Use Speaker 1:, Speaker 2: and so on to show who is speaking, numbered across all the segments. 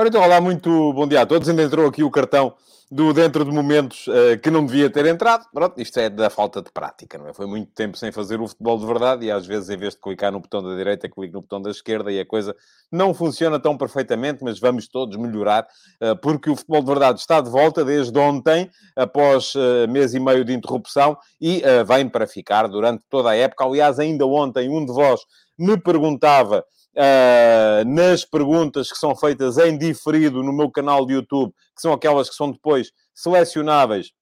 Speaker 1: Ora então, olá, muito bom dia a todos. Ainda entrou aqui o cartão do dentro de momentos uh, que não devia ter entrado. Pronto, isto é da falta de prática, não é? Foi muito tempo sem fazer o futebol de verdade e às vezes, em vez de clicar no botão da direita, clico no botão da esquerda e a coisa não funciona tão perfeitamente, mas vamos todos melhorar, uh, porque o futebol de verdade está de volta desde ontem, após uh, mês e meio de interrupção, e vem para ficar durante toda a época. Aliás, ainda ontem um de vós me perguntava uh, nas perguntas que são feitas em diferido no meu canal de YouTube, que são aquelas que são depois selecionáveis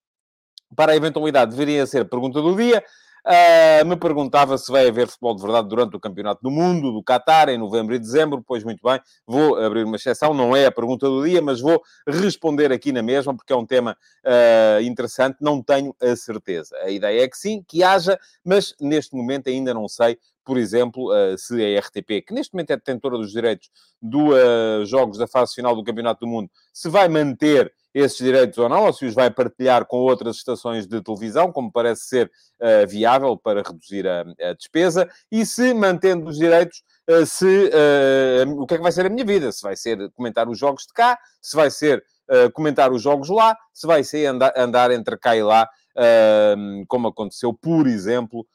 Speaker 1: para a eventualidade, deveriam ser pergunta do dia. Uh, me perguntava se vai haver futebol de verdade durante o Campeonato do Mundo, do Qatar, em novembro e dezembro. Pois muito bem, vou abrir uma exceção, não é a pergunta do dia, mas vou responder aqui na mesma, porque é um tema uh, interessante, não tenho a certeza. A ideia é que sim, que haja, mas neste momento ainda não sei por exemplo, uh, se a RTP, que neste momento é detentora dos direitos dos jogos da fase final do Campeonato do Mundo, se vai manter esses direitos ou não, ou se os vai partilhar com outras estações de televisão, como parece ser uh, viável para reduzir a, a, despesa, e se mantendo os direitos, uh, se, uh, o que é que vai ser a minha vida? Se vai ser comentar os jogos de cá, se vai ser comentar os jogos lá, se vai ser andar, andar entre cá e lá, como aconteceu, por exemplo,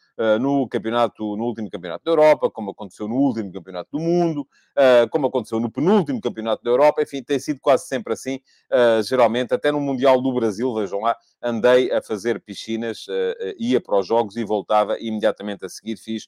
Speaker 1: no campeonato, no último campeonato da Europa, como aconteceu no último campeonato do mundo, uh, como aconteceu no penúltimo campeonato da Europa, enfim, tem sido quase sempre assim, uh, geralmente, até no Mundial do Brasil, vejam lá, andei a fazer piscinas, ia para os jogos e voltava imediatamente a seguir, fiz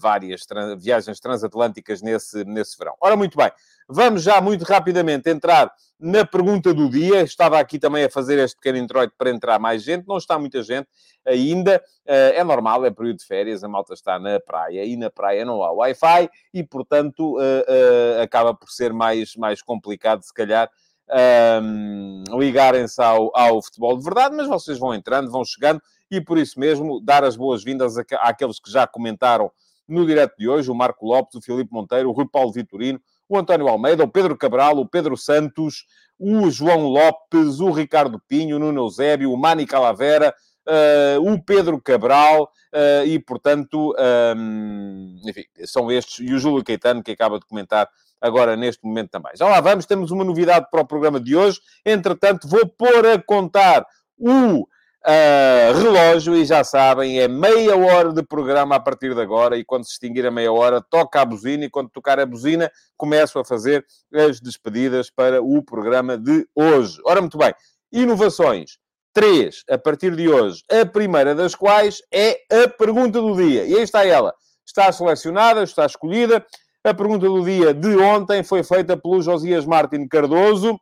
Speaker 1: várias trans viagens transatlânticas nesse, nesse verão. Ora, muito bem, vamos já muito rapidamente entrar na pergunta do dia. Estava aqui também a fazer este pequeno introito para entrar mais gente, não está muita gente ainda. Eh, é normal, é período de férias, a malta está na praia e na praia não há Wi-Fi e, portanto, eh, eh, acaba por ser mais, mais complicado, se calhar, ehm, ligarem-se ao, ao futebol de verdade, mas vocês vão entrando, vão chegando e por isso mesmo dar as boas-vindas àqueles que já comentaram no direto de hoje, o Marco Lopes, o Filipe Monteiro, o Rui Paulo Vitorino, o António Almeida, o Pedro Cabral, o Pedro Santos, o João Lopes, o Ricardo Pinho, o Nuno Eusébio, o Mani Calavera, uh, o Pedro Cabral, uh, e portanto, um, enfim, são estes, e o Júlio Caetano, que acaba de comentar agora neste momento também. Já lá vamos, temos uma novidade para o programa de hoje. Entretanto, vou pôr a contar o Uh, relógio, e já sabem, é meia hora de programa a partir de agora, e quando se extinguir a meia hora, toca a buzina, e quando tocar a buzina, começo a fazer as despedidas para o programa de hoje. Ora, muito bem, inovações três a partir de hoje, a primeira das quais é a pergunta do dia. E aí está ela. Está selecionada, está escolhida. A pergunta do dia de ontem foi feita pelo Josias Martin Cardoso.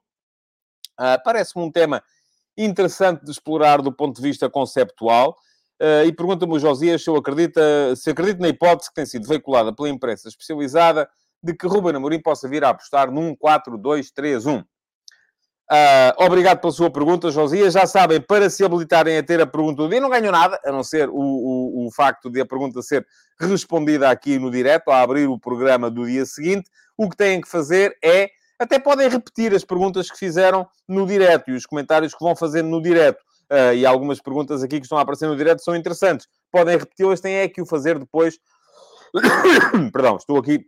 Speaker 1: Uh, Parece-me um tema interessante de explorar do ponto de vista conceptual. Uh, e pergunta-me o Josias se, eu acredita, se acredita na hipótese que tem sido veiculada pela imprensa especializada de que Ruben Amorim possa vir a apostar num 4-2-3-1. Uh, obrigado pela sua pergunta, Josias. Já sabem, para se habilitarem a ter a pergunta do dia, não ganham nada, a não ser o, o, o facto de a pergunta ser respondida aqui no direto, a abrir o programa do dia seguinte. O que têm que fazer é, até podem repetir as perguntas que fizeram no direto e os comentários que vão fazendo no direto. Uh, e algumas perguntas aqui que estão a aparecer no direto são interessantes. Podem repeti-las, têm é que o fazer depois. Perdão, estou aqui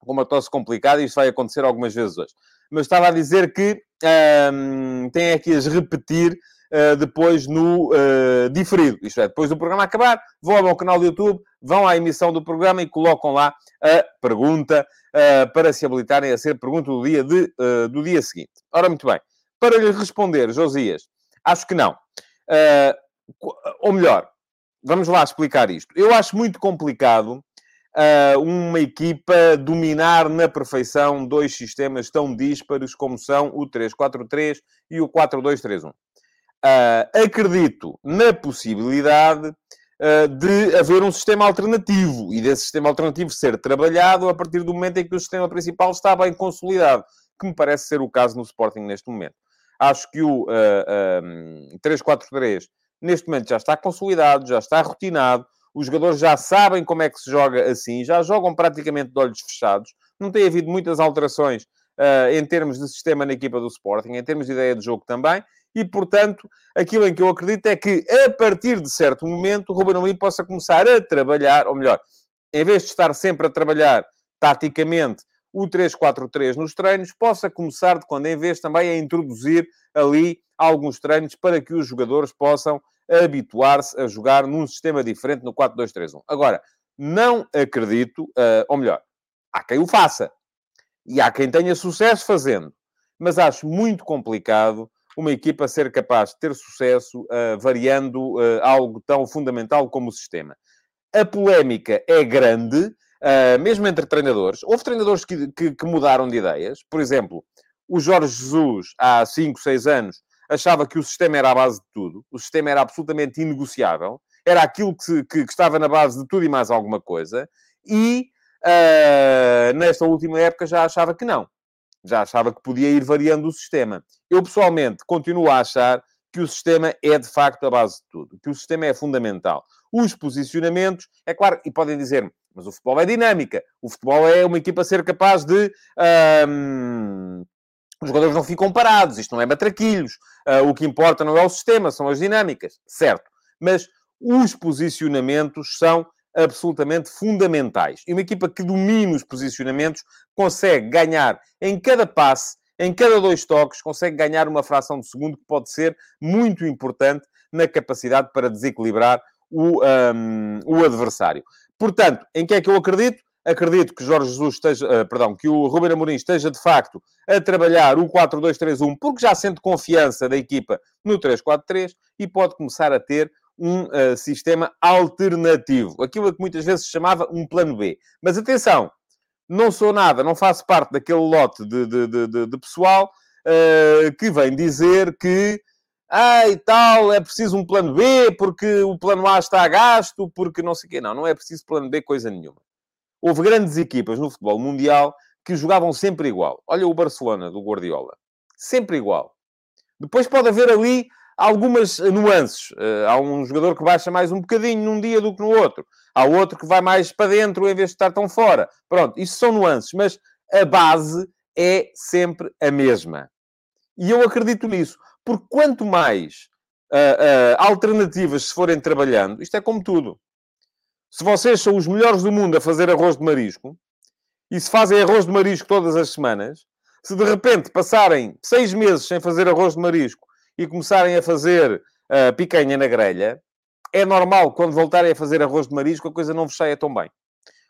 Speaker 1: com uma tosse complicada e isto vai acontecer algumas vezes hoje mas estava a dizer que um, tem aqui as repetir uh, depois no uh, diferido. Isto é, depois do programa acabar, vão ao meu canal do YouTube, vão à emissão do programa e colocam lá a pergunta uh, para se habilitarem a ser pergunta do dia, de, do dia seguinte. Ora, muito bem. Para lhe responder, Josias, acho que não. ou melhor, vamos lá explicar isto. Eu acho muito complicado uh, uma equipa dominar na perfeição dois sistemas tão díspares como são o 3-4-3 e o 4-2-3-1. Uh, acredito na possibilidade uh, de haver um sistema alternativo e desse sistema alternativo ser trabalhado a partir do momento em que o sistema principal está bem consolidado, que me parece ser o caso no Sporting neste momento. Acho que o uh, 3-4-3 neste momento já está consolidado, já está rotinado, os jogadores já sabem como é que se joga assim, já jogam praticamente de olhos fechados. Não tem havido muitas alterações uh, em termos de sistema na equipa do Sporting, em termos de ideia de jogo também, e, portanto, aquilo em que eu acredito é que, a partir de certo momento, o Ruben Amorim possa começar a trabalhar, ou melhor, em vez de estar sempre a trabalhar taticamente o 3-4-3 nos treinos, possa começar de quando em vez também a introduzir ali alguns treinos para que os jogadores possam habituar-se a jogar num sistema diferente no 4-2-3-1. Agora, não acredito, uh, ou melhor, há quem o faça e há quem tenha sucesso fazendo, mas acho muito complicado uma equipa ser capaz de ter sucesso uh, variando uh, algo tão fundamental como o sistema. A polémica é grande, uh, mesmo entre treinadores. Houve treinadores que, que, que, mudaram de ideias. Por exemplo, o Jorge Jesus, há 5, 6 anos, achava que o sistema era a base de tudo. O sistema era absolutamente inegociável. Era aquilo que, que estava na base de tudo e mais alguma coisa. E, nesta última época, já achava que não já achava que podia ir variando o sistema. Eu, pessoalmente, continuo a achar que o sistema é, de facto, a base de tudo. Que o sistema é fundamental. Os posicionamentos, é claro, e podem dizer mas o futebol é dinâmica. O futebol é uma equipa ser capaz de... Os jogadores não ficam parados. Isto não é matraquilhos. Uh, o que importa não é o sistema, são as dinâmicas. Certo. Mas os posicionamentos são absolutamente fundamentais. E uma equipa que domina os posicionamentos consegue ganhar em cada passe, em cada dois toques, consegue ganhar uma fração de segundo que pode ser muito importante na capacidade para desequilibrar o, um, o adversário. Portanto, em que é que eu acredito? Acredito que Jorge Jesus esteja, uh, perdão, que o Ruben Amorim esteja de facto a trabalhar o 4-2-3-1, porque já sente confiança da equipa no 3-4-3 e pode começar a ter um uh, sistema alternativo. Aquilo que muitas vezes se chamava um plano B. Mas atenção, não sou nada, não faço parte daquele lote de, de, de, de pessoal uh, que vem dizer que ah, e tal, é preciso um plano B, porque o plano A está a gasto, porque não sei o quê. Não, não é preciso plano B coisa nenhuma. Houve grandes equipas no futebol mundial que jogavam sempre igual. Olha o Barcelona, do Guardiola. Sempre igual. Depois pode haver ali algumas nuances. Uh, há um jogador que baixa mais um bocadinho num dia do que no outro. Há outro que vai mais para dentro em vez de estar tão fora. Pronto, isso são nuances, mas a base é sempre a mesma. E eu acredito nisso. Porque quanto mais uh, uh, alternativas se forem trabalhando, isto é como tudo. Se vocês são os melhores do mundo a fazer arroz de marisco, e se fazem arroz de marisco todas as semanas, se de repente passarem seis meses sem fazer arroz de marisco e começarem a fazer uh, picanha na grelha, é normal, quando voltarem a fazer arroz de marisco, a coisa não vos saia tão bem.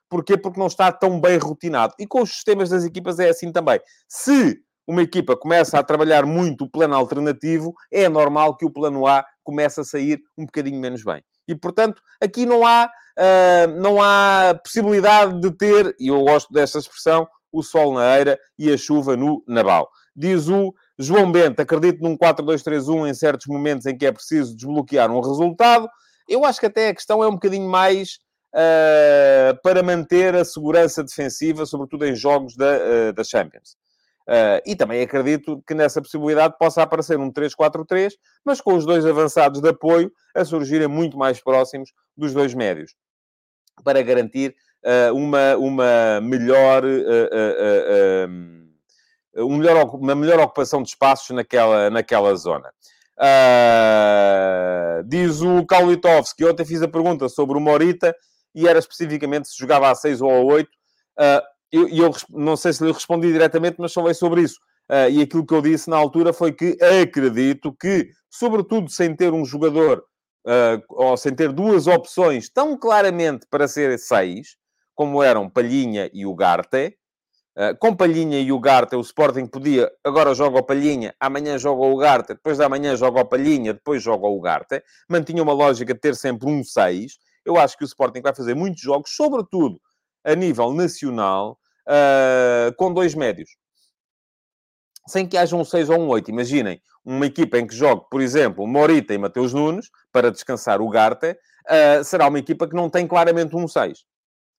Speaker 1: Porquê? Porque não está tão bem rotinado. E com os sistemas das equipas é assim também. Se uma equipa começa a trabalhar muito o plano alternativo, é normal que o plano A comece a sair um bocadinho menos bem. E, portanto, aqui não há, uh, não há possibilidade de ter, e eu gosto desta expressão, o sol na eira e a chuva no nabal. Diz o João Bento, acredito num 4-2-3-1 em certos momentos em que é preciso desbloquear um resultado. Eu acho que até a questão é um bocadinho mais uh, para manter a segurança defensiva, sobretudo em jogos da, uh, da Champions. Uh, e também acredito que nessa possibilidade possa aparecer um 3-4-3, mas com os dois avançados de apoio a surgirem muito mais próximos dos dois médios, para garantir uma, uma melhor. Um melhor, uma melhor ocupação de espaços naquela, naquela zona. Uh, diz o Kaulitovski, ontem fiz a pergunta sobre o Morita e era especificamente se jogava a 6 ou a 8. Uh, ah, eu, eu, não sei se lhe respondi diretamente, mas falei sobre isso. Uh, e aquilo que eu disse na altura foi que acredito que, sobretudo sem ter um jogador, ou sem ter duas opções tão claramente para ser 6, como eram Palhinha e o Garte, Uh, com Palhinha e o Garta, o Sporting podia, agora joga o Palhinha, amanhã joga o Garta, depois da manhã joga o Palhinha, depois joga o Garta. Mantinha uma lógica de ter sempre um 6. Eu acho que o Sporting vai fazer muitos jogos, sobretudo a nível nacional, uh, com dois médios. Sem que haja um 6 ou um 8. Imaginem, uma equipa em que jogue, por exemplo, Morita e Mateus Nunes, para descansar o Garta, uh, será uma equipa que não tem claramente um 6.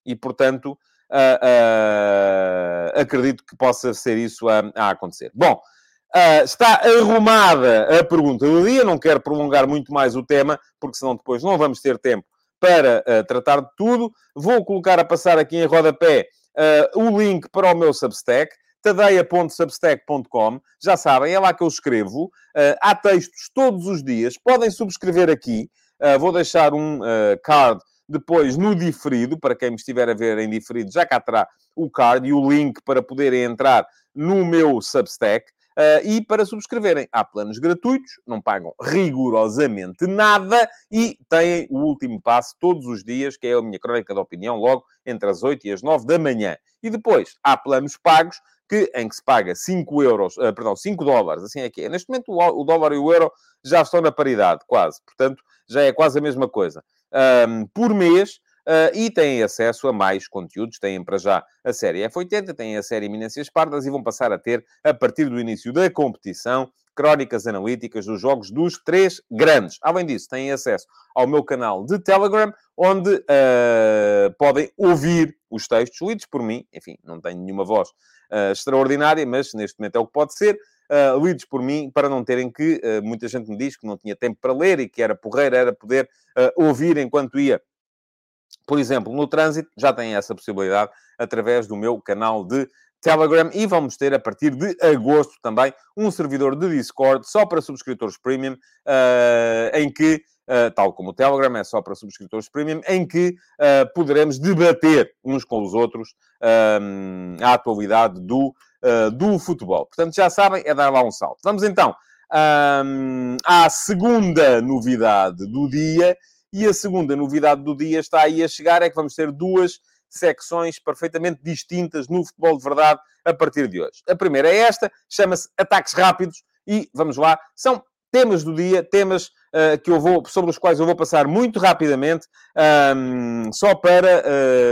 Speaker 1: E, portanto, uh, uh, acredito que possa ser isso a, a acontecer. Bom, uh, está arrumada a pergunta do dia. Não quero prolongar muito mais o tema, porque senão depois não vamos ter tempo para tratar de tudo. Vou colocar a passar aqui em rodapé o link para o meu Substack. tadeia.substack.com. Já sabem, é lá que eu escrevo. Uh, há textos todos os dias. Podem subscrever aqui. Uh, vou deixar um uh, card depois no diferido, para quem me estiver a ver em diferido, já cá terá o card e o link para poderem entrar no meu Substack. Uh, e para subscreverem, há planos gratuitos, não pagam rigorosamente nada e têm o último passo todos os dias, que é a minha crónica de opinião, logo entre as 8 e as 9 da manhã. E depois há planos pagos que, em que se paga 5 euros, uh, perdão, 5 dólares, assim é que é. Neste momento o, o, dólar e o euro já estão na paridade, quase. Portanto, já é quase a mesma coisa. Um, por mês, Uh, e têm acesso a mais conteúdos. Têm para já a série F80, têm a série Eminências Pardas e vão passar a ter, a partir do início da competição, crónicas analíticas dos jogos dos três grandes. Além disso, têm acesso ao meu canal de Telegram, onde uh, podem ouvir os textos lidos por mim. Enfim, não tenho nenhuma voz uh, extraordinária, mas neste momento é o que pode ser. Uh, lidos por mim, para não terem que, uh, muita gente me diz que não tinha tempo para ler e que era porreira, era poder uh, ouvir enquanto ia por exemplo, no trânsito, já têm essa possibilidade através do meu canal de Telegram e vamos ter a partir de agosto também um servidor de Discord só para subscritores premium, uh, em que, uh, tal como o Telegram é só para subscritores premium, em que uh, poderemos debater uns com os outros a atualidade do, do futebol. Portanto, já sabem, é dar lá um salto. Vamos então à segunda novidade do dia e a segunda novidade do dia está aí a chegar, é que vamos ter duas secções perfeitamente distintas no futebol de verdade a partir de hoje. A primeira é esta, chama-se Ataques Rápidos, e vamos lá, são temas do dia, temas uh, que eu vou, sobre os quais eu vou passar muito rapidamente, um, só para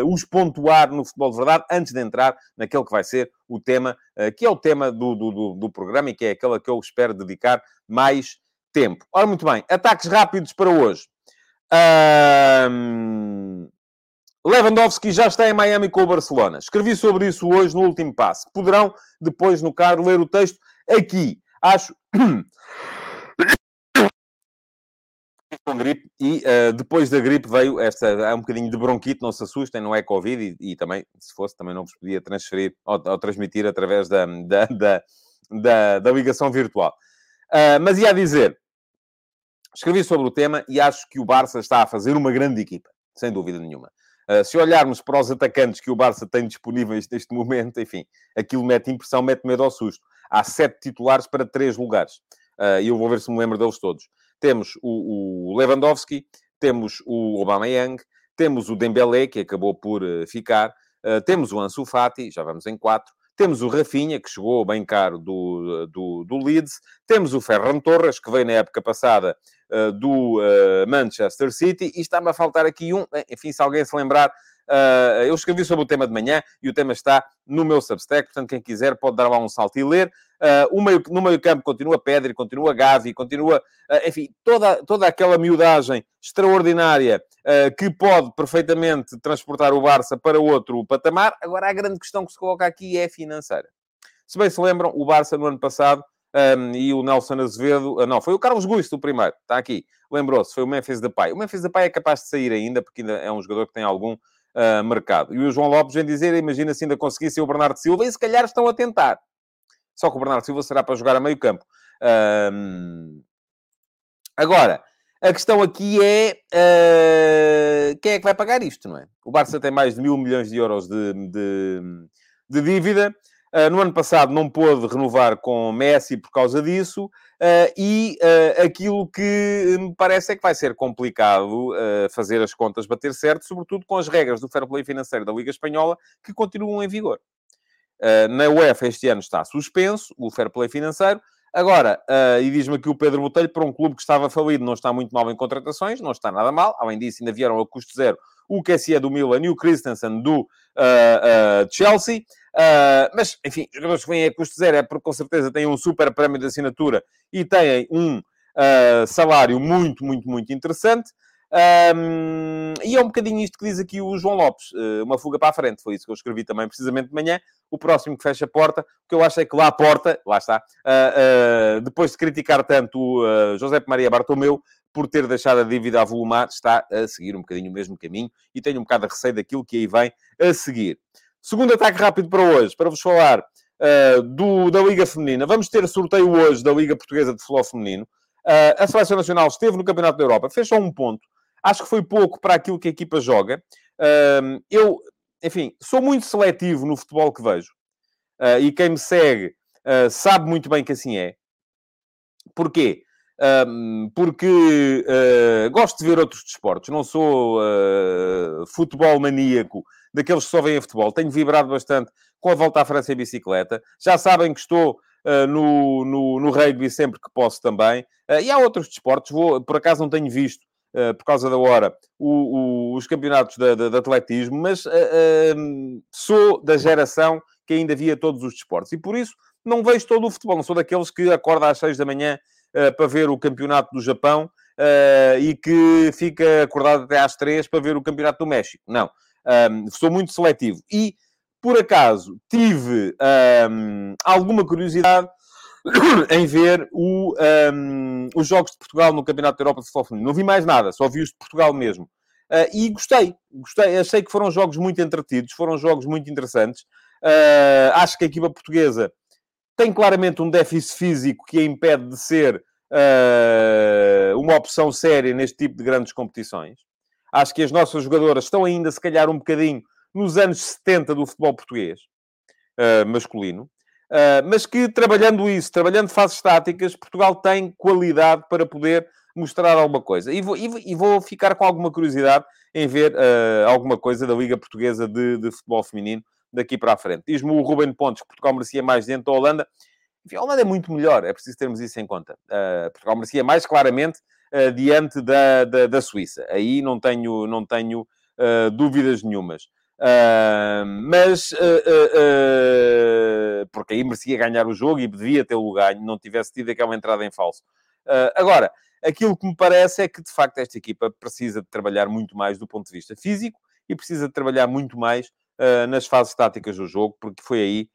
Speaker 1: uh, os pontuar no futebol de verdade, antes de entrar naquele que vai ser o tema, uh, que é o tema do, do, do, programa e que é aquele que eu espero dedicar mais tempo. Ora, muito bem, ataques rápidos para hoje. Um... Lewandowski já está em Miami com o Barcelona. Escrevi sobre isso hoje no último passo. Poderão, depois no card, ler o texto aqui. Acho. com gripe e uh, depois da gripe veio esta, há um bocadinho de bronquite, não se assustem, não é Covid e, e também, se fosse, também não vos podia transferir ou, ou transmitir através da, da, da, da, da ligação virtual. Uh, mas ia dizer, Escrevi sobre o tema e acho que o Barça está a fazer uma grande equipa, sem dúvida nenhuma. Uh, se olharmos para os atacantes que o Barça tem disponíveis neste momento, enfim, aquilo mete impressão, mete medo ao susto. Há sete titulares para três lugares. Uh, e eu vou ver se me lembro deles todos. Temos o, o Lewandowski, temos o Aubameyang, temos o Dembélé, que acabou por uh, ficar, temos o Ansu Fati, já vamos em quatro, temos o Rafinha, que chegou bem caro do, do, do Leeds. Temos o Ferran Torres, que veio na época passada uh, do uh, Manchester City. E está-me a faltar aqui um. Enfim, se alguém se lembrar, Uh, eu escrevi sobre o tema de manhã e o tema está no meu Substack, portanto, quem quiser pode dar lá um salto e ler. Uh, meio, no meio campo continua Pedri, continua Gavi, continua, uh, enfim, toda, toda aquela miudagem extraordinária que pode perfeitamente transportar o Barça para outro patamar. Agora, a grande questão que se coloca aqui é financeira. Se bem se lembram, o Barça no ano passado um, e o Nelson Azevedo, não, foi o Carlos Guisto o primeiro, está aqui, lembrou-se, foi o Memphis Depay. O Memphis Depay é capaz de sair ainda, porque ainda é um jogador que tem algum uh, mercado. E o João Lopes vem dizer, imagina se ainda conseguisse o Bernardo Silva, e se calhar estão a tentar. Só que o Bernardo Silva será para jogar a meio campo. Um... Agora, a questão aqui é uh... quem é que vai pagar isto, não é? O Barça tem mais de mil milhões de euros de, de, de dívida. Uh, no ano passado não pôde renovar com Messi por causa disso, uh, e uh, aquilo que me parece é que vai ser complicado fazer as contas bater certo, sobretudo com as regras do fair play financeiro da Liga Espanhola, que continuam em vigor. na UEFA este ano está suspenso o fair play financeiro, Agora, e diz-me aqui o Pedro Botelho, para um clube que estava falido, não está muito mal em contratações, não está nada mal. Além disso, ainda vieram a custo zero o é do Milan e o Christensen do uh, uh, Chelsea. Uh, mas, enfim, jogadores que vêm a custo zero é porque com certeza têm um super prémio de assinatura e têm um salário muito, muito, muito interessante. Um, e é um bocadinho isto que diz aqui o João Lopes, uh, uma fuga para a frente, foi isso que eu escrevi também precisamente de manhã. O próximo que fecha a porta, o que eu acho é que lá a porta, lá está, uh, uh, depois de criticar tanto o José Maria Bartomeu por ter deixado a dívida a volumar, está a seguir um bocadinho o mesmo caminho e tenho um bocado de receio daquilo que aí vem a seguir. Segundo ataque rápido para hoje, para vos falar uh, do, da Liga Feminina. Vamos ter sorteio hoje da Liga Portuguesa de Futebol Feminino. Uh, a Seleção Nacional esteve no Campeonato da Europa, fez só um ponto. Acho que foi pouco para aquilo que a equipa joga. Uh, eu, enfim, sou muito seletivo no futebol que vejo. e quem me segue sabe muito bem que assim é. Porquê? porque gosto de ver outros desportos. Não sou futebol maníaco daqueles que só veem futebol. Tenho vibrado bastante com a volta à França em bicicleta. Já sabem que estou uh, no, no, no rugby sempre que posso também. Uh, e há outros desportos. Vou, por acaso não tenho visto, uh, por causa da hora, o, o, os campeonatos de, de, de, atletismo, mas sou da geração que ainda via todos os desportos. E por isso não vejo todo o futebol. Não sou daqueles que acorda às seis da manhã para ver o campeonato do Japão e que fica acordado até às três para ver o campeonato do México. Não. Um, sou muito seletivo. E por acaso, tive um, alguma curiosidade em ver o, um, os Jogos de Portugal no Campeonato da Europa de Futebol Feminino. Não vi mais nada, só vi os de Portugal mesmo. Uh, e gostei, gostei. Achei que foram jogos muito entretidos, foram jogos muito interessantes. Uh, acho que a equipa portuguesa tem claramente um déficit físico que a impede de ser uh, uma opção séria neste tipo de grandes competições. Acho que as nossas jogadoras estão ainda, se calhar, um bocadinho nos anos 70 do futebol português, uh, masculino, uh, mas que trabalhando isso, trabalhando fases táticas, Portugal tem qualidade para poder mostrar alguma coisa. E vou, e, e vou ficar com alguma curiosidade em ver uh, alguma coisa da Liga Portuguesa de, de Futebol Feminino daqui para a frente. Diz-me o Ruben Pontes que Portugal merecia mais dentro da Holanda. Enfim, a Holanda é muito melhor, é preciso termos isso em conta. Uh, Portugal merecia mais claramente uh, diante da, da, da, Suíça. Aí não tenho, não tenho uh, dúvidas nenhumas. Uh, mas, uh, porque aí merecia ganhar o jogo e devia tê-lo ganho, não tivesse tido aquela entrada em falso. agora, aquilo que me parece é que, de facto, esta equipa precisa de trabalhar muito mais do ponto de vista físico e precisa de trabalhar muito mais nas fases táticas do jogo, porque foi aí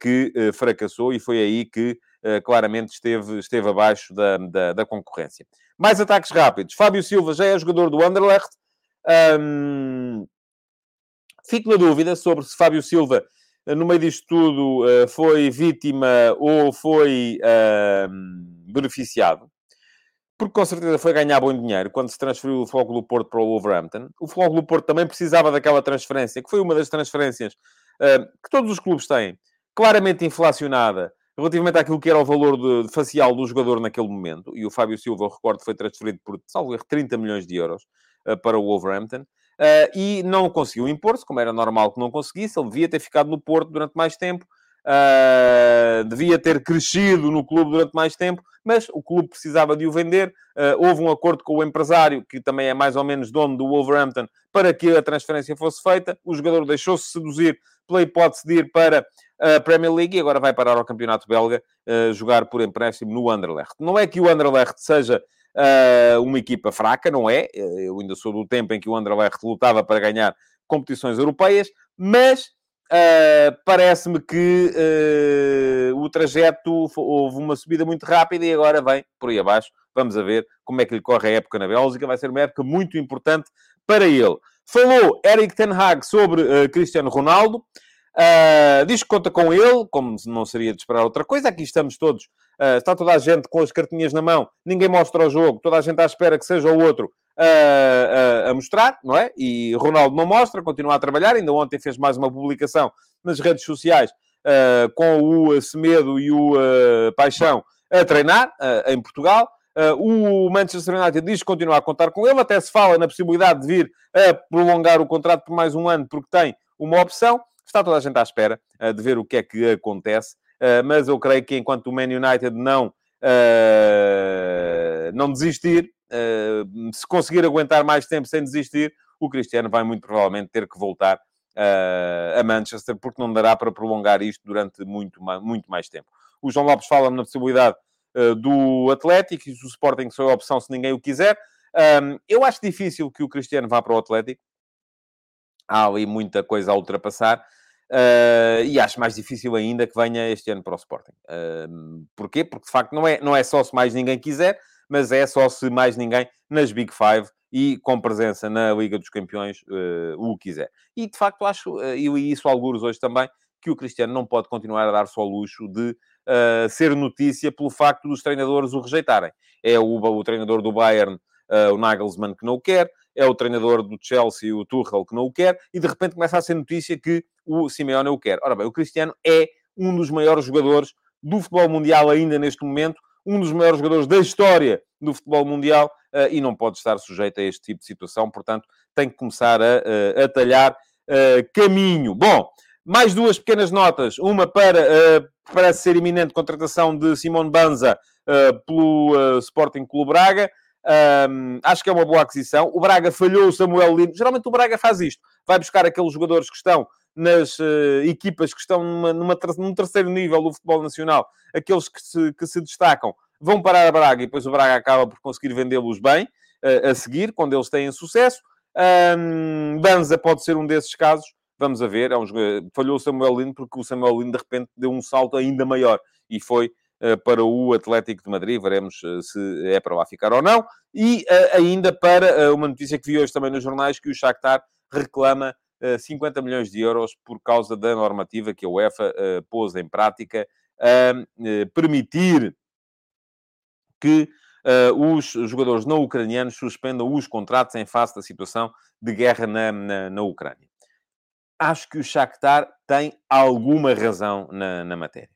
Speaker 1: que fracassou e foi aí que claramente esteve, esteve abaixo da, da, da, concorrência. Mais ataques rápidos. Fábio Silva já é jogador do Anderlecht. Um, Fico na dúvida sobre se Fábio Silva, eh, no meio disto tudo, eh, foi vítima ou foi uh, beneficiado. Porque com certeza foi ganhar bom dinheiro quando se transferiu o Fogo do Porto para o Wolverhampton. O Fogo do Porto também precisava daquela transferência, que foi uma das transferências uh, que todos os clubes têm, claramente inflacionada relativamente àquilo que era o valor de, facial do jogador naquele momento. E o Fábio Silva, eu recordo, foi transferido por, salvo 30 milhões de euros uh, para o Wolverhampton. Uh, e não conseguiu impor-se, como era normal que não conseguisse. Ele devia ter ficado no Porto durante mais tempo, uh, devia ter crescido no clube durante mais tempo, mas o clube precisava de o vender. Houve um acordo com o empresário, que também é mais ou menos dono do Wolverhampton, para que a transferência fosse feita. O jogador deixou-se seduzir pela hipótese de ir para a Premier League e agora vai parar ao Campeonato Belga jogar por empréstimo no Anderlecht. Não é que o Anderlecht seja uh, uma equipa fraca, não é? Eu ainda sou do tempo em que o Anderlecht lutava para ganhar competições europeias, mas uh, parece-me que uh, o trajeto houve uma subida muito rápida e agora vem por aí abaixo. Vamos a ver como é que lhe corre a época na Bélgica. Vai ser uma época muito importante para ele. Falou Eric Ten Hag sobre uh, Cristiano Ronaldo. Uh, diz que conta com ele, como não seria de esperar outra coisa. Aqui estamos todos Uh, está toda a gente com as cartinhas na mão, ninguém mostra o jogo, toda a gente à espera que seja o outro uh, uh, a mostrar, não é? E Ronaldo não mostra, continua a trabalhar. Ainda ontem fez mais uma publicação nas redes sociais com o Semedo e o Paixão a treinar em Portugal. o Manchester United diz que continua a contar com ele, até se fala na possibilidade de vir a prolongar o contrato por mais um ano, porque tem uma opção. Está toda a gente à espera de ver o que é que acontece. Uh, mas eu creio que enquanto o Man United não, uh, não desistir, se conseguir aguentar mais tempo sem desistir, o Cristiano vai muito provavelmente ter que voltar a Manchester, porque não dará para prolongar isto durante muito, muito mais tempo. O João Lopes fala na possibilidade do Atlético e o Sporting só é a opção se ninguém o quiser. Eu acho difícil que o Cristiano vá para o Atlético. Há ali muita coisa a ultrapassar. Uh, e acho mais difícil ainda que venha este ano para o Sporting. Uh, porquê? Porque de facto não é, não é só se mais ninguém quiser, mas é só se mais ninguém nas Big Five e com presença na Liga dos Campeões uh, o quiser. E de facto acho, e isso alguns hoje também, que o Cristiano não pode continuar a dar-se ao luxo de ser notícia pelo facto dos treinadores o rejeitarem. É o, o treinador do Bayern, o Nagelsmann, que não o quer, é o treinador do Chelsea, o Tuchel, que não o quer, e de repente começa a ser notícia que o Simeone o quer. Ora bem, o Cristiano é um dos maiores jogadores do futebol mundial ainda neste momento, um dos maiores jogadores da história do futebol mundial uh, e não pode estar sujeito a este tipo de situação, portanto, tem que começar a, uh, a talhar uh, caminho. Bom, mais duas pequenas notas. Uma para, parece ser iminente contratação de Simone Banza pelo Sporting Clube Braga. Um, acho que é uma boa aquisição. O Braga falhou o Samuel Lino. Geralmente o Braga faz isto. Vai buscar aqueles jogadores que estão nas uh, equipas que estão numa, numa, num terceiro nível do futebol nacional, aqueles que se, que se destacam, vão parar a Braga e depois o Braga acaba por conseguir vendê-los bem uh, a seguir, quando eles têm sucesso. Um, Danza pode ser um desses casos. Vamos a ver. É um, falhou o Samuel Lino porque o Samuel Lino de repente deu um salto ainda maior e foi para o Atlético de Madrid. Veremos se é para lá ficar ou não. E ainda para uma notícia que vi hoje também nos jornais que o Shakhtar reclama 50 milhões de euros por causa da normativa que a UEFA pôs em prática a permitir que os jogadores não ucranianos suspendam os contratos em face da situação de guerra na, na, na Ucrânia. Acho que o Shakhtar tem alguma razão na, na matéria.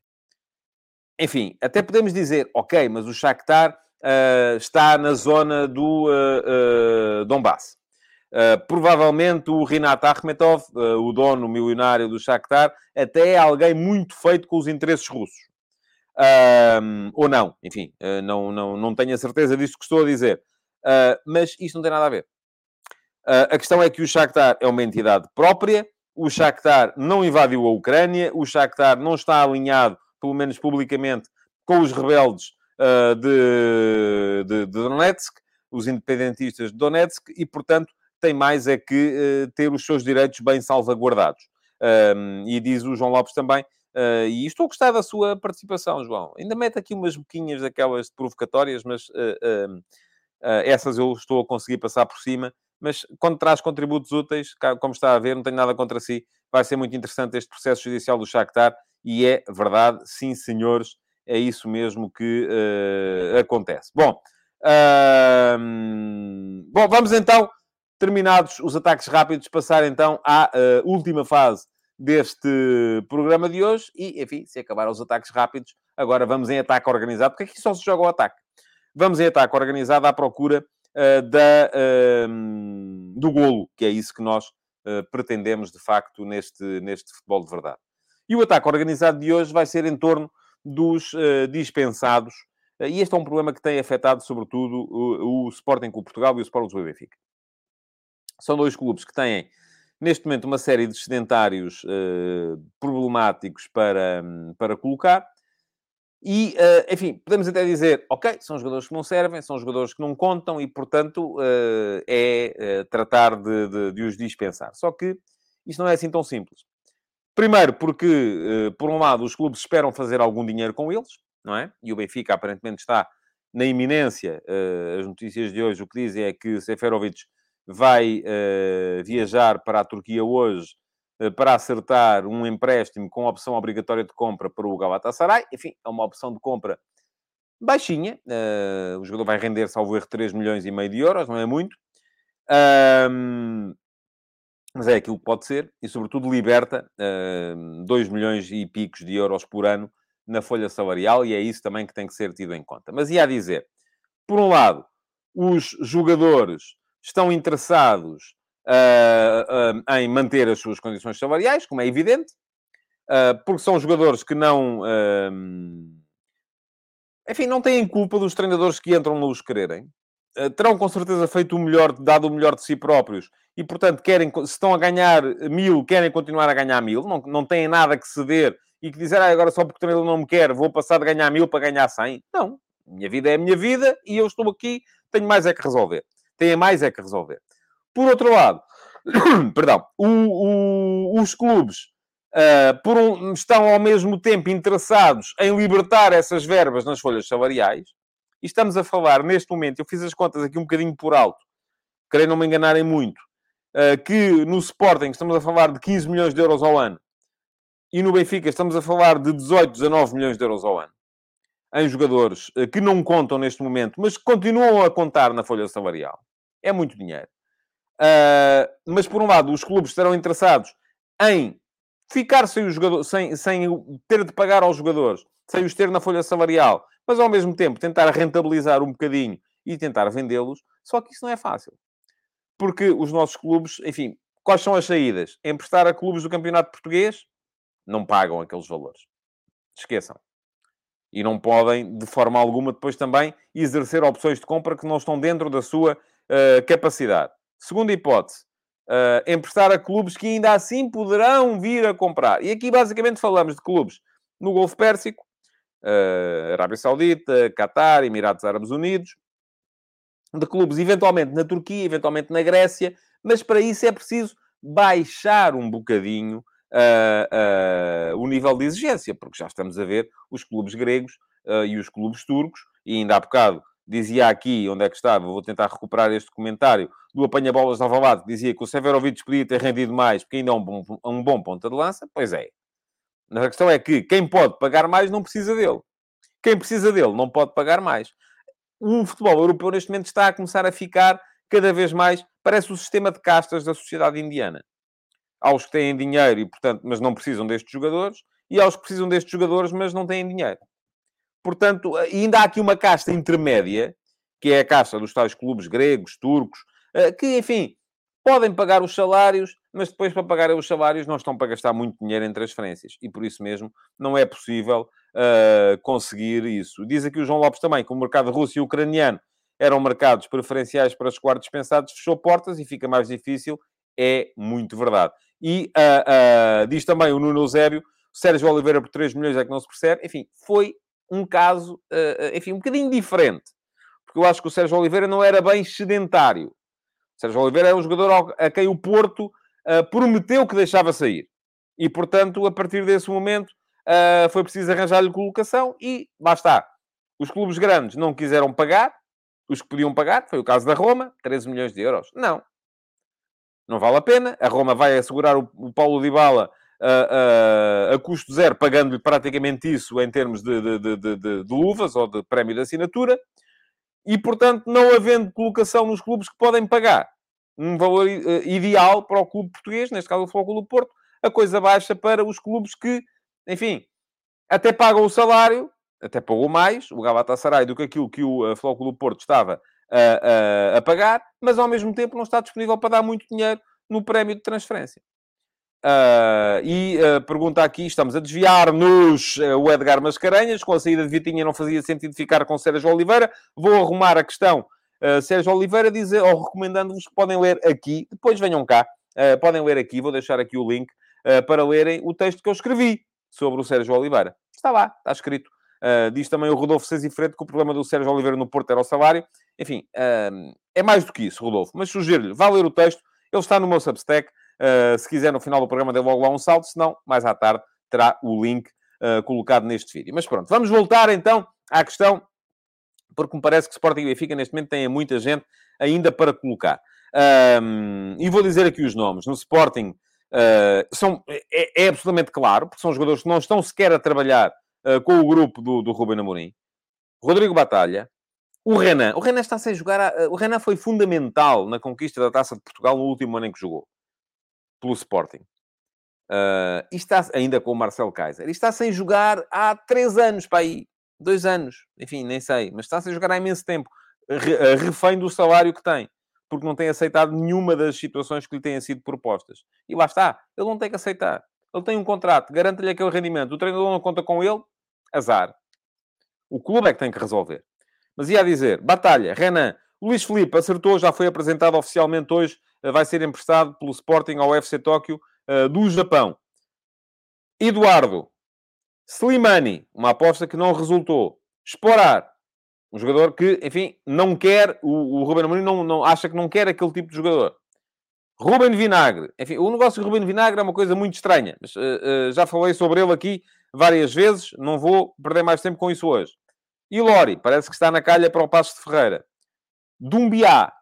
Speaker 1: Enfim, até podemos dizer, ok, mas o Shakhtar está na zona do Donbass. Uh, provavelmente o Rinat Akhmetov, uh, o dono milionário do Shakhtar, até é alguém muito feito com os interesses russos. Uh, ou não, enfim, uh, não, não, não tenho a certeza disto que estou a dizer. mas isto não tem nada a ver. a questão é que o Shakhtar é uma entidade própria, o Shakhtar não invadiu a Ucrânia, o Shakhtar não está alinhado, pelo menos publicamente, com os rebeldes de, de, de Donetsk, os independentistas de Donetsk, e, portanto, tem mais é que uh, ter os seus direitos bem salvaguardados. Um, e diz o João Lopes também, uh, e estou a gostar da sua participação, João. Ainda mete aqui umas boquinhas daquelas provocatórias, mas uh, essas eu estou a conseguir passar por cima. Mas quando traz contributos úteis, como está a ver, não tenho nada contra si. Vai ser muito interessante este processo judicial do Shakhtar. E é verdade, sim, senhores, é isso mesmo que acontece. Bom, bom, vamos então Terminados os ataques rápidos, passar então à uh, última fase deste programa de hoje. E, enfim, se acabaram os ataques rápidos, agora vamos em ataque organizado, porque aqui só se joga o ataque. Vamos em ataque organizado à procura uh, da, uh, do golo, que é isso que nós uh, pretendemos, de facto, neste, neste futebol de verdade. E o ataque organizado de hoje vai ser em torno dos dispensados. e este é um problema que tem afetado, sobretudo, o, o Sporting com Portugal e o Sporting do Benfica. São dois clubes que têm, neste momento, uma série de sedentários uh, problemáticos para, para colocar. E, uh, enfim, podemos até dizer, ok, são jogadores que não servem, são jogadores que não contam e, portanto, uh, é tratar de, de, de, os dispensar. Só que isto não é assim tão simples. Primeiro, porque, por um lado, os clubes esperam fazer algum dinheiro com eles, não é? E o Benfica, aparentemente, está na iminência. as notícias de hoje o que dizem é que Seferovic vai uh, viajar para a Turquia hoje para acertar um empréstimo com opção obrigatória de compra para o Galatasaray. Enfim, é uma opção de compra baixinha. O jogador vai render, salvo erro, 3 milhões e meio de euros, não é muito. Mas é aquilo que pode ser. E, sobretudo, liberta uh, 2 milhões e picos de euros por ano na folha salarial. E é isso também que tem que ser tido em conta. Mas ia a dizer, por um lado, os jogadores estão interessados uh, uh, em manter as suas condições salariais, como é evidente, uh, porque são jogadores que não. enfim, não têm culpa dos treinadores que entram no os quererem. Terão com certeza feito o melhor, dado o melhor de si próprios, e portanto, querem, se estão a ganhar mil, querem continuar a ganhar mil, não, não têm nada que ceder e que dizer, ah, agora só porque o treinador não me quer, vou passar de ganhar mil para ganhar cem. Não. Minha vida é a minha vida e eu estou aqui, tenho mais é que resolver têm mais é que resolver. Por outro lado, perdão, o, o, os clubes uh, um, estão ao mesmo tempo interessados em libertar essas verbas nas folhas salariais. E estamos a falar, neste momento, eu fiz as contas aqui um bocadinho por alto, creio não me enganarem muito, uh, que no Sporting estamos a falar de 15 milhões de euros ao ano. e no Benfica estamos a falar de 18, 19 milhões de euros ao ano em jogadores eh, que não contam neste momento, mas continuam a contar na folha salarial. É muito dinheiro. Uh, mas, por um lado, os clubes estarão interessados em ficar sem, o jogador, sem, sem ter de pagar aos jogadores, sem os ter na folha salarial, mas, ao mesmo tempo, tentar rentabilizar um bocadinho e tentar vendê-los. Só que isso não é fácil. Porque os nossos clubes, enfim, quais são as saídas? Emprestar a clubes do Campeonato Português? Não pagam aqueles valores. Esqueçam e não podem, de forma alguma, depois também exercer opções de compra que não estão dentro da sua uh, capacidade. Segunda hipótese, uh, emprestar a clubes que ainda assim poderão vir a comprar. E aqui, basicamente, falamos de clubes no Golfo Pérsico, uh, Arábia Saudita, Catar, Emirados Árabes Unidos, de clubes eventualmente na Turquia, eventualmente na Grécia, mas para isso é preciso baixar um bocadinho uh, uh, o nível de exigência, porque já estamos a ver os clubes gregos uh, e os clubes turcos, e ainda há bocado dizia aqui, onde é que estava, vou tentar recuperar este comentário, do apanha-bolas de Alvalade, que dizia que o Severovic podia ter rendido mais, porque ainda é um bom, um bom ponta de lança, pois é. Mas a questão é que quem pode pagar mais não precisa dele. Quem precisa dele não pode pagar mais. O futebol europeu, neste momento, está a começar a ficar cada vez mais, parece o sistema de castas da sociedade indiana aos que têm dinheiro e, portanto, mas não precisam destes jogadores, e aos que precisam destes jogadores, mas não têm dinheiro. Portanto, ainda há aqui uma casta intermédia, que é a casta dos tais clubes gregos, turcos, eh, que, enfim, podem pagar os salários, mas depois, para pagarem os salários, não estão para gastar muito dinheiro em transferências. E por isso mesmo não é possível uh, conseguir isso. Diz aqui o João Lopes também que o mercado russo e ucraniano eram mercados preferenciais para escoar dispensados, fechou portas e fica mais difícil. É muito verdade. E uh, uh, diz também o Nuno Eusébio, Sérgio Oliveira por 3 milhões é que não se percebe. Enfim, foi um caso, enfim, um bocadinho diferente. Porque eu acho que o Sérgio Oliveira não era bem sedentário. O Sérgio Oliveira era um jogador a quem o Porto prometeu que deixava sair. E, portanto, a partir desse momento, foi preciso arranjar-lhe colocação e lá está. Os clubes grandes não quiseram pagar, os que podiam pagar, foi o caso da Roma, 13 milhões de euros. Não, não vale a pena. A Roma vai assegurar o, Paulo Dybala a, a, a custo zero, pagando-lhe praticamente isso em termos de, de, de, de, de luvas ou de prémio de assinatura. E, portanto, não havendo colocação nos clubes que podem pagar um valor uh, ideal para o clube português, neste caso o Futebol Clube Porto, a coisa baixa para os clubes que, enfim, até pagam o salário, até pagou mais, o Galatasaray, do que aquilo que o uh, Futebol Clube Porto estava a, a, a, pagar, mas ao mesmo tempo não está disponível para dar muito dinheiro no prémio de transferência. Uh, e uh, pergunta aqui, estamos a desviar-nos uh, o Edgar Mascarenhas, com a saída de Vitinha não fazia sentido ficar com Sérgio Oliveira. Vou arrumar a questão. Sérgio Oliveira diz, ou recomendando-vos que podem ler aqui, depois venham cá, podem ler aqui, vou deixar aqui o link para lerem o texto que eu escrevi sobre o Sérgio Oliveira. Está lá, está escrito. diz também o Rodolfo Frente que o problema do Sérgio Oliveira no Porto era o salário. Enfim, é mais do que isso, Rodolfo. Mas sugiro-lhe, vá ler o texto. Ele está no meu Substack. Uh, se quiser, no final do programa, dê logo lá um salto. Se não, mais à tarde, terá o link uh, colocado neste vídeo. Mas pronto, vamos voltar então à questão, porque me parece que Sporting e Benfica, neste momento, têm muita gente ainda para colocar. Um, e vou dizer aqui os nomes. No Sporting, uh, são, é, é, absolutamente claro, porque são jogadores que não estão sequer a trabalhar com o grupo do, do Ruben Amorim. Rodrigo Batalha, o Renan. O Renan está sem jogar. O Renan foi fundamental na conquista da Taça de Portugal no último ano em que jogou. Pelo Sporting. Uh, e está ainda com o Marcelo Kaiser. E está sem jogar há três anos para aí. Dois anos. Enfim, nem sei. Mas está sem jogar há imenso tempo. Re, refém do salário que tem. Porque não tem aceitado nenhuma das situações que lhe têm sido propostas. E lá está. Ele não tem que aceitar. Ele tem um contrato. Garante-lhe aquele rendimento. O treinador não conta com ele. Azar. O clube é que tem que resolver. Mas ia a dizer, batalha, Renan, Luís Felipe acertou, já foi apresentado oficialmente hoje, eh, vai ser emprestado pelo Sporting ao FC Tóquio uh, do Japão. Eduardo, Slimani, uma aposta que não resultou. Esporar, um jogador que, enfim, não quer, o, o Ruben Amorim não, não, acha que não quer aquele tipo de jogador. Ruben Vinagre, enfim, o negócio de Ruben Vinagre é uma coisa muito estranha, mas uh, uh, já falei sobre ele aqui várias vezes, não vou perder mais tempo com isso hoje. E Lori, parece que está na calha para o Passo de Ferreira. Dumbiá.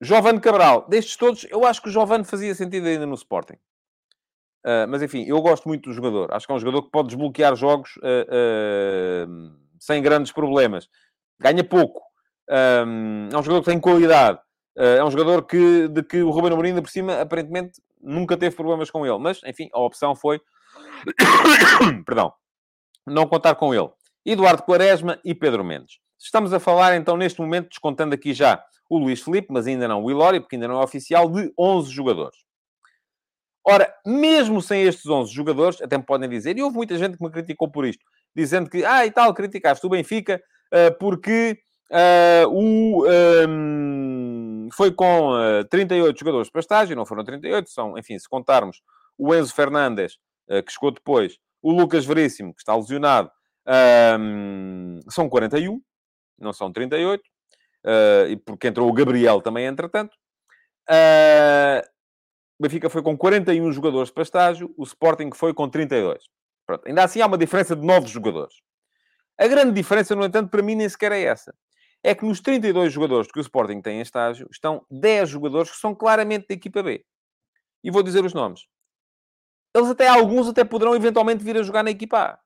Speaker 1: Jovane Cabral. Destes todos, eu acho que o Jovane fazia sentido ainda no Sporting. Uh, mas enfim, eu gosto muito do jogador. Acho que é um jogador que pode desbloquear jogos uh, uh, sem grandes problemas. Ganha pouco. Um, é um jogador que tem qualidade. é um jogador que, de que o Ruben Amorim, por cima, aparentemente nunca teve problemas com ele. Mas, enfim, a opção foi... Perdão. Não contar com ele. Eduardo Quaresma e Pedro Mendes. Estamos a falar, então, neste momento, descontando aqui já o Luís Felipe, mas ainda não o Ilório, porque ainda não é oficial, de 11 jogadores. Ora, mesmo sem estes 11 jogadores, até me podem dizer, e houve muita gente que me criticou por isto, dizendo que, ah, e tal, criticaste o Benfica uh, porque uh, o, um, foi com uh, eh, 38 jogadores para estágio, não foram 38, são, enfim, se contarmos o Enzo Fernandes, que chegou depois, o Lucas Veríssimo, que está lesionado, um, são 41, não são 38, e porque entrou o Gabriel também, entretanto. Uh, o Benfica foi com 41 jogadores para estágio, o Sporting foi com 32. Pronto. Ainda assim há uma diferença de 9 jogadores. A grande diferença, no entanto, para mim nem sequer é essa. É que nos 32 jogadores que o Sporting tem em estágio, estão 10 jogadores que são claramente da equipa B. E vou dizer os nomes. Eles até, alguns até poderão eventualmente vir a jogar na equipa A.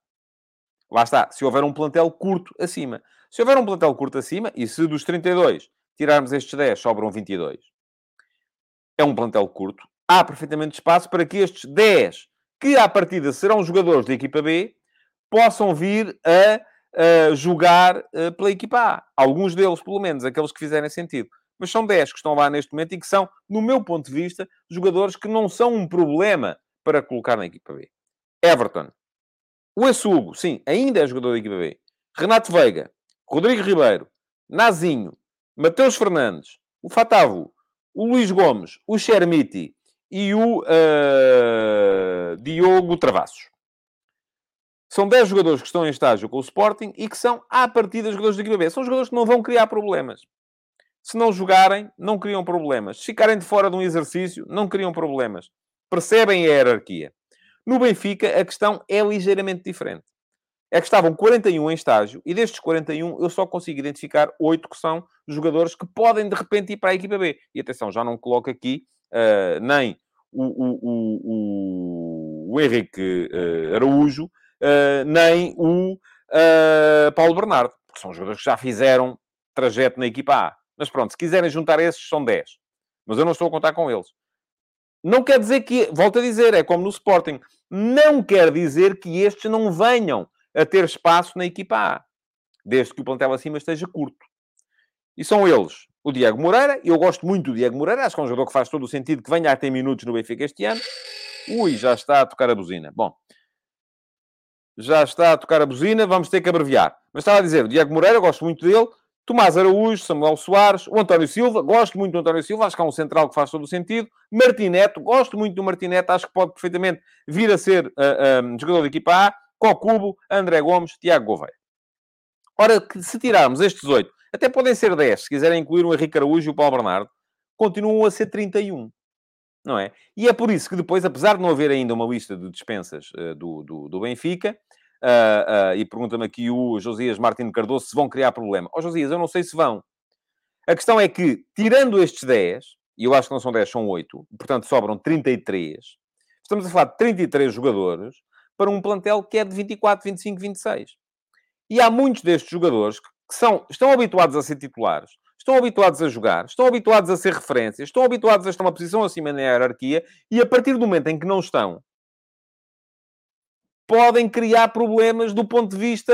Speaker 1: Lá está, se houver um plantel curto acima. Se houver um plantel curto acima, e se dos 32 tirarmos estes 10, sobram 22. É um plantel curto há perfeitamente espaço para que estes 10, que à partida serão jogadores da equipa B, possam vir a, a jogar uh, pela equipa A. Alguns deles, pelo menos, aqueles que fizerem sentido. Mas são 10 que estão lá neste momento e que são, no meu ponto de vista, jogadores que não são um problema para colocar na equipa B. Everton. O Assugo, sim, ainda é jogador da equipa B. Renato Veiga. Rodrigo Ribeiro. Nazinho. Mateus Fernandes. O Fatavo. O Luís Gomes. O Chermiti e o uh, Diogo Travassos. São 10 jogadores que estão em estágio com o Sporting e que são, à partida, jogadores da equipa B. São jogadores que não vão criar problemas. Se não jogarem, não criam problemas. Se ficarem de fora de um exercício, não criam problemas. Percebem a hierarquia. No Benfica, a questão é ligeiramente diferente. É que estavam 41 em estágio e destes 41 eu só consigo identificar 8 que são jogadores que podem de repente ir para a equipa B. E atenção, já não coloco aqui uh, nem o, o, o, o Henrique uh, Araújo, uh, nem o Paulo Bernardo, porque são jogadores que já fizeram trajeto na equipa A. Mas pronto, se quiserem juntar esses, são 10. Mas eu não estou a contar com eles. Não quer dizer que, volto a dizer, é como no Sporting, não quer dizer que estes não venham a ter espaço na equipa A, desde que o plantel acima esteja curto. E são eles o Diego Moreira. Eu gosto muito do Diego Moreira. Acho que é um jogador que faz todo o sentido que venha a ter minutos no Benfica este ano. Ui, já está a tocar a buzina. Bom, já está a tocar a buzina. Vamos ter que abreviar. Mas estava a dizer, o Diego Moreira, gosto muito dele. Tomás Araújo, Samuel Soares, o António Silva, gosto muito do António Silva, acho que é um central que faz todo o sentido. Martineto, gosto muito do Martineto, acho que pode perfeitamente vir a ser uh, uh, jogador da equipa A. Cocubo, André Gomes, Tiago Gouveia. Ora, se tirarmos estes oito até podem ser 10, se quiserem incluir o Henrique Araújo e o Paulo Bernardo. Continuam a ser 31. Não é? E é por isso que depois, apesar de não haver ainda uma lista de dispensas uh, do, do, do, Benfica, uh, uh, e pergunta-me aqui o Josias Martins Cardoso se vão criar problema. Ó oh, Josias, eu não sei se vão. A questão é que, tirando estes 10, e eu acho que não são 10, são 8, portanto sobram 33, estamos a falar de 33 jogadores para um plantel que é de 24, 25, 26. E há muitos destes jogadores que que são, estão habituados a ser titulares, estão habituados a jogar, estão habituados a ser referências, estão habituados a estar uma posição acima na hierarquia e a partir do momento em que não estão, podem criar problemas do ponto de vista.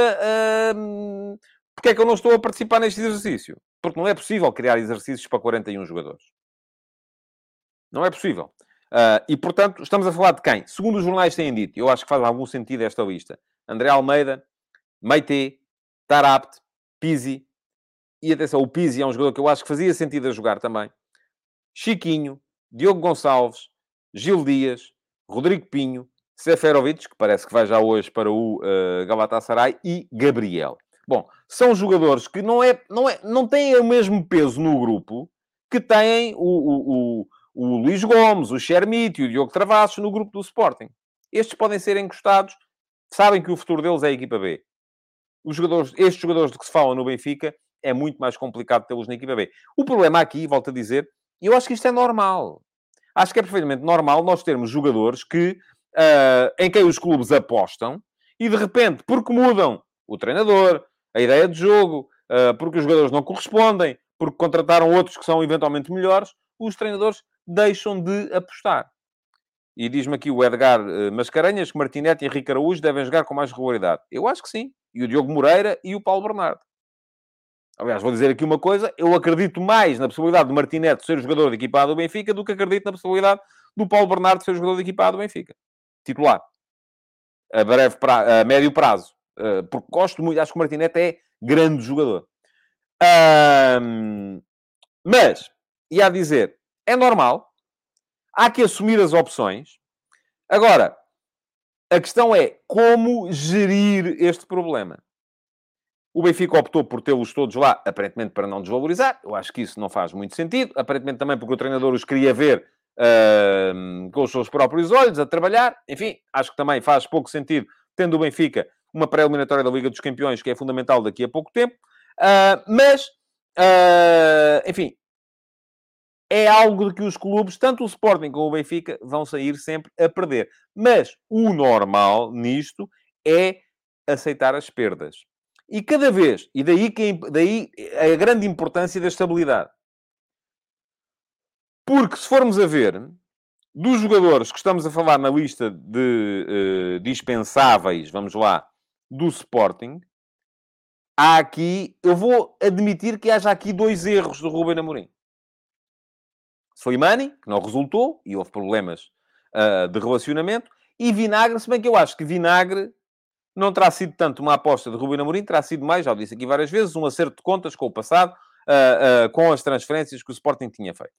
Speaker 1: Hum, porque é que eu não estou a participar neste exercício? Porque não é possível criar exercícios para 41 jogadores. Não é possível. Uh, e, portanto, estamos a falar de quem? Segundo os jornais têm dito, eu acho que faz algum sentido esta lista. André Almeida, Meite, Tarapt, Pizzi. E atenção, o Pizzi é um jogador que eu acho que fazia sentido a jogar também. Chiquinho, Diogo Gonçalves, Gil Dias, Rodrigo Pinho, Seferovic, que parece que vai já hoje para o uh, Galatasaray, e Gabriel. Bom, são jogadores que não, é, não, é, não têm o mesmo peso no grupo que têm o, o, o, o Luís Gomes, o Chermite e o Diogo Travassos no grupo do Sporting. Estes podem ser encostados, sabem que o futuro deles é a equipa B os jogadores, estes jogadores de que se fala no Benfica, é muito mais complicado tê-los na equipa B. O problema aqui, volto a dizer, eu acho que isto é normal. Acho que é perfeitamente normal nós termos jogadores que uh, em quem os clubes apostam e, de repente, porque mudam o treinador, a ideia de jogo, uh, porque os jogadores não correspondem, porque contrataram outros que são eventualmente melhores, os treinadores deixam de apostar. E diz-me aqui o Edgar uh, Mascarenhas que Martinete e Henrique Araújo devem jogar com mais regularidade. Eu acho que sim. E o Diogo Moreira e o Paulo Bernardo. Aliás, vou dizer aqui uma coisa: eu acredito mais na possibilidade de Martinete ser jogador de equipa do Benfica do que acredito na possibilidade do Paulo Bernardo ser jogador de equipa do Benfica. Titular. A breve pra... a médio prazo. Uh, porque gosto muito, acho que o Martinete é grande jogador. Um, mas, ia a dizer, é normal, há que assumir as opções. Agora, a questão é como gerir este problema. O Benfica optou por tê-los todos lá, aparentemente para não desvalorizar. Eu acho que isso não faz muito sentido. Aparentemente também porque o treinador os queria ver uh, com os seus próprios olhos, a trabalhar. Enfim, acho que também faz pouco sentido, tendo o Benfica uma pré-eliminatória da Liga dos Campeões, que é fundamental daqui a pouco tempo. Uh, mas, uh, enfim, é algo de que os clubes, tanto o Sporting como o Benfica, vão sair sempre a perder. Mas o normal nisto é aceitar as perdas. E cada vez, e daí, que, daí a grande importância da estabilidade. Porque se formos a ver, dos jogadores que estamos a falar na lista de uh, dispensáveis, vamos lá, do Sporting, há aqui, eu vou admitir que haja aqui dois erros do Ruben Amorim. Slimani, que não resultou, e houve problemas uh, de relacionamento, e Vinagre, se bem que eu acho que Vinagre não terá sido tanto uma aposta de Ruben Amorim, terá sido mais, já o disse aqui várias vezes, um acerto de contas com o passado, uh, uh, com as transferências que o Sporting tinha feito.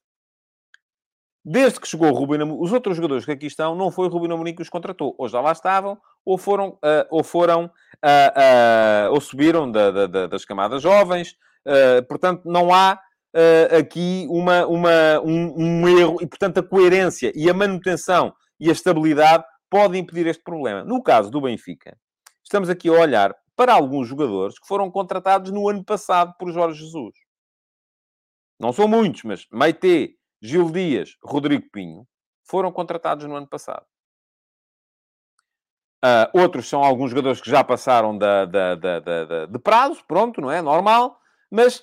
Speaker 1: Desde que chegou o Ruben Amorim, os outros jogadores que aqui estão, não foi o Ruben Amorim que os contratou. Ou já lá estavam, ou foram, uh, ou foram, ou subiram da, da, das camadas jovens. portanto, não há aqui uma, uma, um, um erro. E, portanto, a coerência e a manutenção e a estabilidade podem impedir este problema. No caso do Benfica, estamos aqui a olhar para alguns jogadores que foram contratados no ano passado por Jorge Jesus. Não são muitos, mas Meite, Gil Dias, Rodrigo Pinho foram contratados no ano passado. Uh, outros são alguns jogadores que já passaram da, da, da, de prazo, pronto, não é? Normal. Mas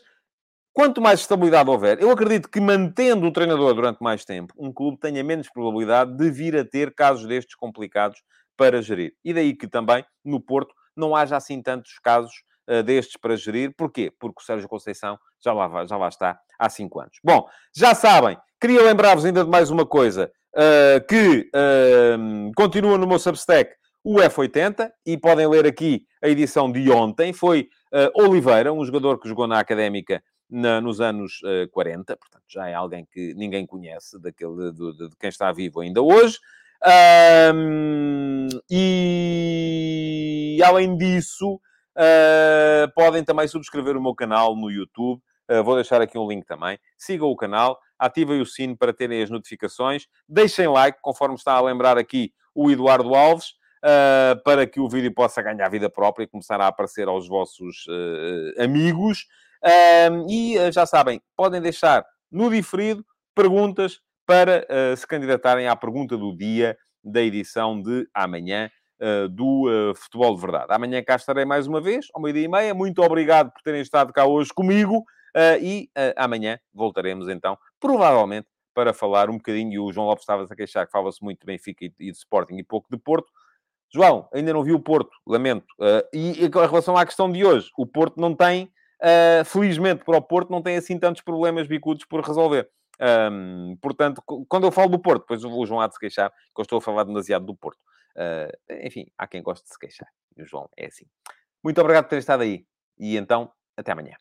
Speaker 1: quanto mais estabilidade houver, eu acredito que mantendo o treinador durante mais tempo, um clube tenha menos probabilidade de vir a ter casos destes complicados para gerir. E daí que também, no Porto, não haja assim tantos casos uh, destes para gerir. Porquê? Porque o Sérgio Conceição já lá, já lá está há cinco anos. Bom, já sabem, queria lembrar-vos ainda de mais uma coisa, uh, que uh, continua no meu Substack o F80, e podem ler aqui a edição de ontem, foi Oliveira, um jogador que jogou na Académica na, nos anos 40, portanto já é alguém que ninguém conhece, daquele, de, de, de quem está vivo ainda hoje. Um, e além disso, uh, podem também subscrever o meu canal no YouTube. Uh, vou deixar aqui um link também. Sigam o canal, ativem o sino para terem as notificações. Deixem like, conforme está a lembrar aqui o Eduardo Alves, uh, para que o vídeo possa ganhar vida própria e começar a aparecer aos vossos amigos. E já sabem, podem deixar no diferido perguntas para uh, se candidatarem à pergunta do dia da edição de amanhã uh, do uh, Futebol de Verdade. Amanhã cá estarei mais uma vez, ao meio-dia e meia. Muito obrigado por terem estado cá hoje comigo e amanhã voltaremos então, provavelmente, para falar um bocadinho. E o João Lopes estava a queixar que fala-se muito de Benfica e, e de Sporting e pouco de Porto. João, ainda não vi o Porto, lamento. e em relação à questão de hoje, o Porto não tem, felizmente para o Porto, não tem assim tantos problemas bicudos por resolver. Um, portanto, quando eu falo do Porto, depois o João há de se queixar que eu estou a falar demasiado do Porto. Uh, enfim, há quem goste de se queixar. E o João é assim. Muito obrigado por ter estado aí. E então, até amanhã.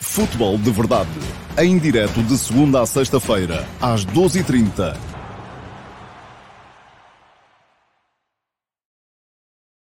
Speaker 2: Futebol de Verdade. Em direto de segunda a sexta-feira, às 12h30